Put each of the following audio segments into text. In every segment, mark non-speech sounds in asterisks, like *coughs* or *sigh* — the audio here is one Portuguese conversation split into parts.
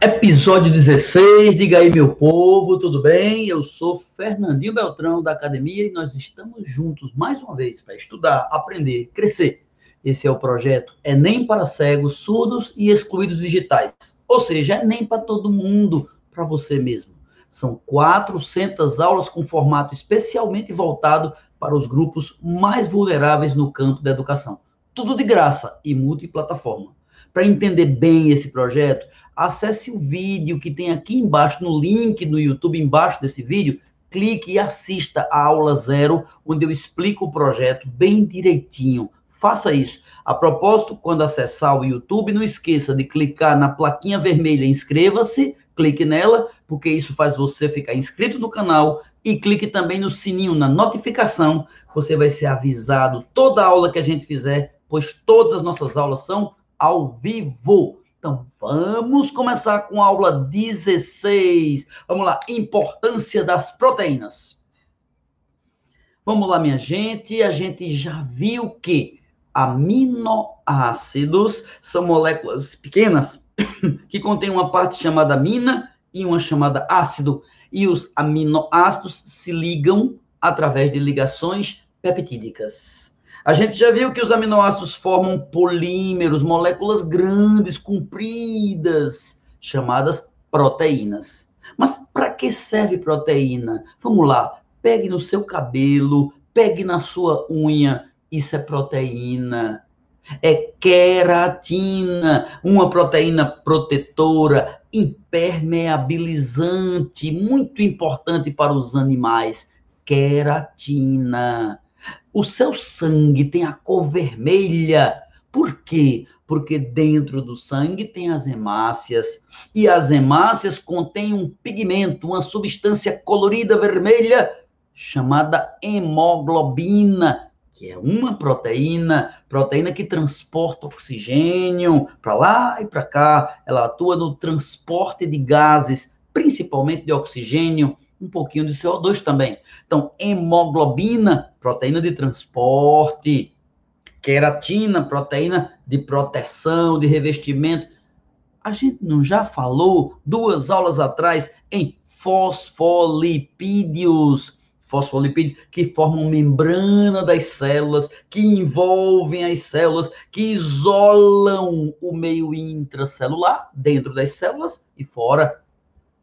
Episódio 16, diga aí meu povo, tudo bem? Eu sou Fernandinho Beltrão da academia e nós estamos juntos mais uma vez para estudar, aprender, crescer. Esse é o projeto Enem para cegos, surdos e excluídos digitais. Ou seja, Enem para todo mundo, para você mesmo. São 400 aulas com formato especialmente voltado para os grupos mais vulneráveis no campo da educação. Tudo de graça e multiplataforma. Para entender bem esse projeto, acesse o vídeo que tem aqui embaixo, no link no YouTube, embaixo desse vídeo, clique e assista a aula zero, onde eu explico o projeto bem direitinho. Faça isso. A propósito, quando acessar o YouTube, não esqueça de clicar na plaquinha vermelha inscreva-se, clique nela, porque isso faz você ficar inscrito no canal e clique também no sininho na notificação, você vai ser avisado toda aula que a gente fizer, pois todas as nossas aulas são ao vivo. Então, vamos começar com a aula 16. Vamos lá, importância das proteínas. Vamos lá, minha gente. A gente já viu que aminoácidos são moléculas pequenas *coughs* que contêm uma parte chamada amina e uma chamada ácido. E os aminoácidos se ligam através de ligações peptídicas. A gente já viu que os aminoácidos formam polímeros, moléculas grandes, compridas, chamadas proteínas. Mas para que serve proteína? Vamos lá, pegue no seu cabelo, pegue na sua unha, isso é proteína. É queratina, uma proteína protetora, impermeabilizante, muito importante para os animais. Queratina. O seu sangue tem a cor vermelha. Por quê? Porque dentro do sangue tem as hemácias. E as hemácias contêm um pigmento, uma substância colorida vermelha chamada hemoglobina, que é uma proteína, proteína que transporta oxigênio para lá e para cá. Ela atua no transporte de gases, principalmente de oxigênio um pouquinho de CO2 também. Então, hemoglobina, proteína de transporte, queratina, proteína de proteção, de revestimento. A gente não já falou duas aulas atrás em fosfolipídios, fosfolipídios que formam membrana das células, que envolvem as células, que isolam o meio intracelular dentro das células e fora.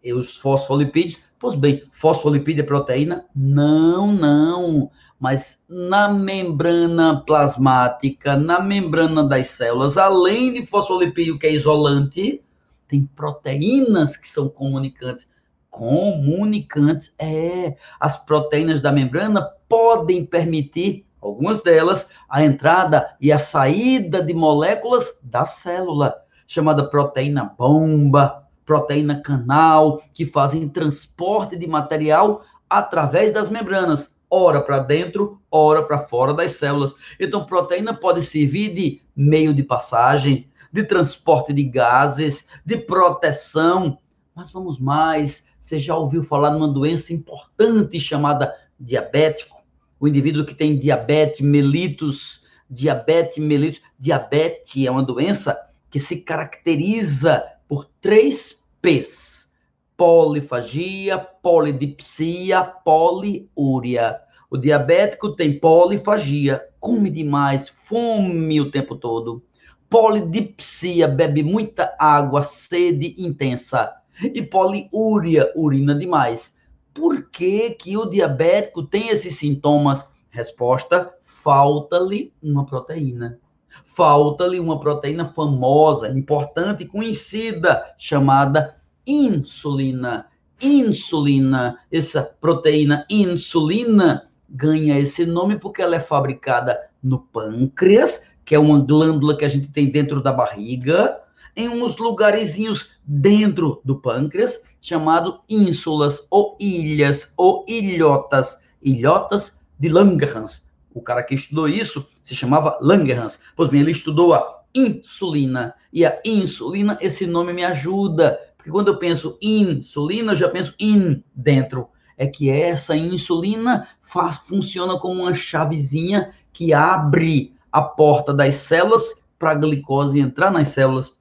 E os fosfolipídios Pois bem, fosfolipídio é proteína? Não, não. Mas na membrana plasmática, na membrana das células, além de fosfolipídio que é isolante, tem proteínas que são comunicantes. Comunicantes, é. As proteínas da membrana podem permitir, algumas delas, a entrada e a saída de moléculas da célula, chamada proteína bomba, proteína canal, que fazem transporte de material através das membranas, ora para dentro, ora para fora das células. Então, proteína pode servir de meio de passagem, de transporte de gases, de proteção. Mas vamos mais, você já ouviu falar numa doença importante chamada diabético? O indivíduo que tem diabetes mellitus, diabetes mellitus, diabetes é uma doença que se caracteriza por três P's: polifagia, polidipsia, poliúria. O diabético tem polifagia, come demais, fome o tempo todo. Polidipsia, bebe muita água, sede intensa. E poliúria, urina demais. Por que, que o diabético tem esses sintomas? Resposta: falta-lhe uma proteína falta-lhe uma proteína famosa, importante, conhecida, chamada insulina. Insulina, essa proteína insulina ganha esse nome porque ela é fabricada no pâncreas, que é uma glândula que a gente tem dentro da barriga, em uns lugarzinhos dentro do pâncreas, chamado ínsulas ou ilhas ou ilhotas, ilhotas de Langerhans, o cara que estudou isso se chamava Langerhans. Pois bem, ele estudou a insulina. E a insulina, esse nome me ajuda. Porque quando eu penso insulina, eu já penso in dentro. É que essa insulina faz, funciona como uma chavezinha que abre a porta das células para a glicose entrar nas células.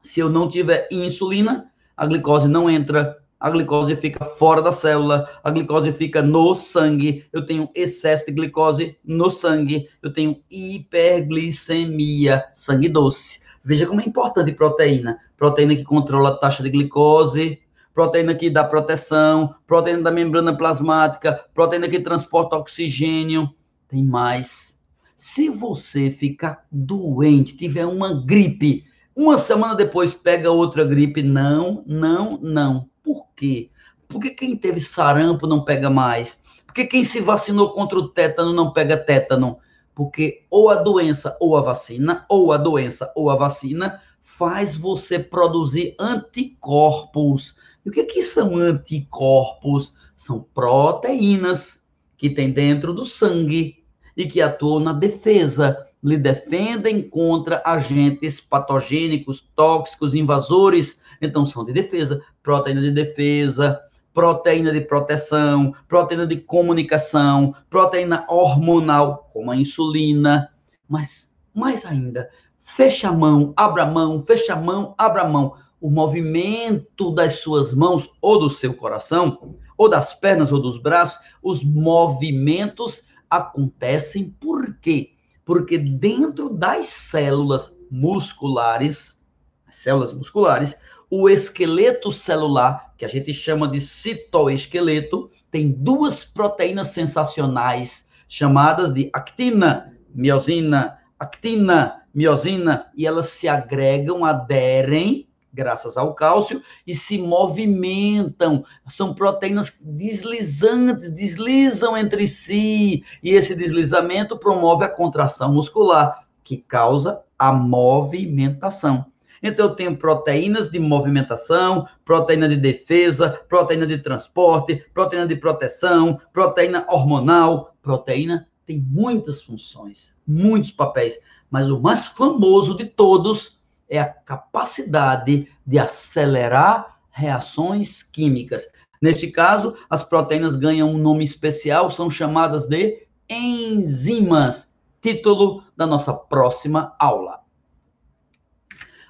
Se eu não tiver insulina, a glicose não entra, a glicose fica fora da célula, a glicose fica no sangue, eu tenho excesso de glicose no sangue, eu tenho hiperglicemia, sangue doce. Veja como é importante proteína. Proteína que controla a taxa de glicose, proteína que dá proteção, proteína da membrana plasmática, proteína que transporta oxigênio. Tem mais. Se você ficar doente, tiver uma gripe, uma semana depois pega outra gripe, não, não, não. Por quê? Porque quem teve sarampo não pega mais. Porque quem se vacinou contra o tétano não pega tétano. Porque ou a doença ou a vacina, ou a doença ou a vacina, faz você produzir anticorpos. E o que, que são anticorpos? São proteínas que tem dentro do sangue e que atuam na defesa, lhe defendem contra agentes patogênicos, tóxicos, invasores. Então, são de defesa, proteína de defesa, proteína de proteção, proteína de comunicação, proteína hormonal, como a insulina. Mas, mais ainda, fecha a mão, abra a mão, fecha a mão, abra a mão o movimento das suas mãos ou do seu coração, ou das pernas ou dos braços, os movimentos acontecem por quê? Porque dentro das células musculares, células musculares, o esqueleto celular, que a gente chama de citoesqueleto, tem duas proteínas sensacionais chamadas de actina, miosina, actina, miosina, e elas se agregam, aderem graças ao cálcio, e se movimentam. São proteínas deslizantes, deslizam entre si, e esse deslizamento promove a contração muscular, que causa a movimentação. Então, eu tenho proteínas de movimentação, proteína de defesa, proteína de transporte, proteína de proteção, proteína hormonal. Proteína tem muitas funções, muitos papéis, mas o mais famoso de todos é a capacidade de acelerar reações químicas. Neste caso, as proteínas ganham um nome especial, são chamadas de enzimas. Título da nossa próxima aula.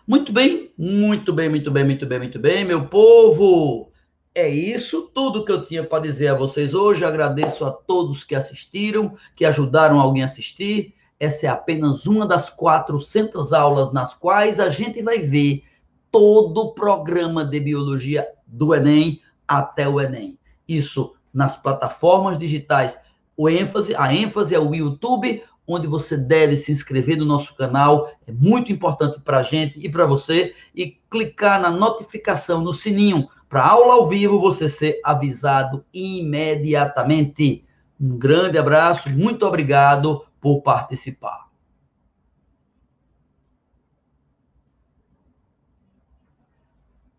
Muito bem, muito bem, muito bem, muito bem, muito bem, meu povo. É isso tudo que eu tinha para dizer a vocês hoje. Agradeço a todos que assistiram, que ajudaram alguém a assistir. Essa é apenas uma das 400 aulas nas quais a gente vai ver todo o programa de biologia do Enem até o Enem. Isso nas plataformas digitais. O ênfase, a ênfase é o YouTube, onde você deve se inscrever no nosso canal. É muito importante para a gente e para você. E clicar na notificação, no sininho, para aula ao vivo você ser avisado imediatamente. Um grande abraço, muito obrigado por participar.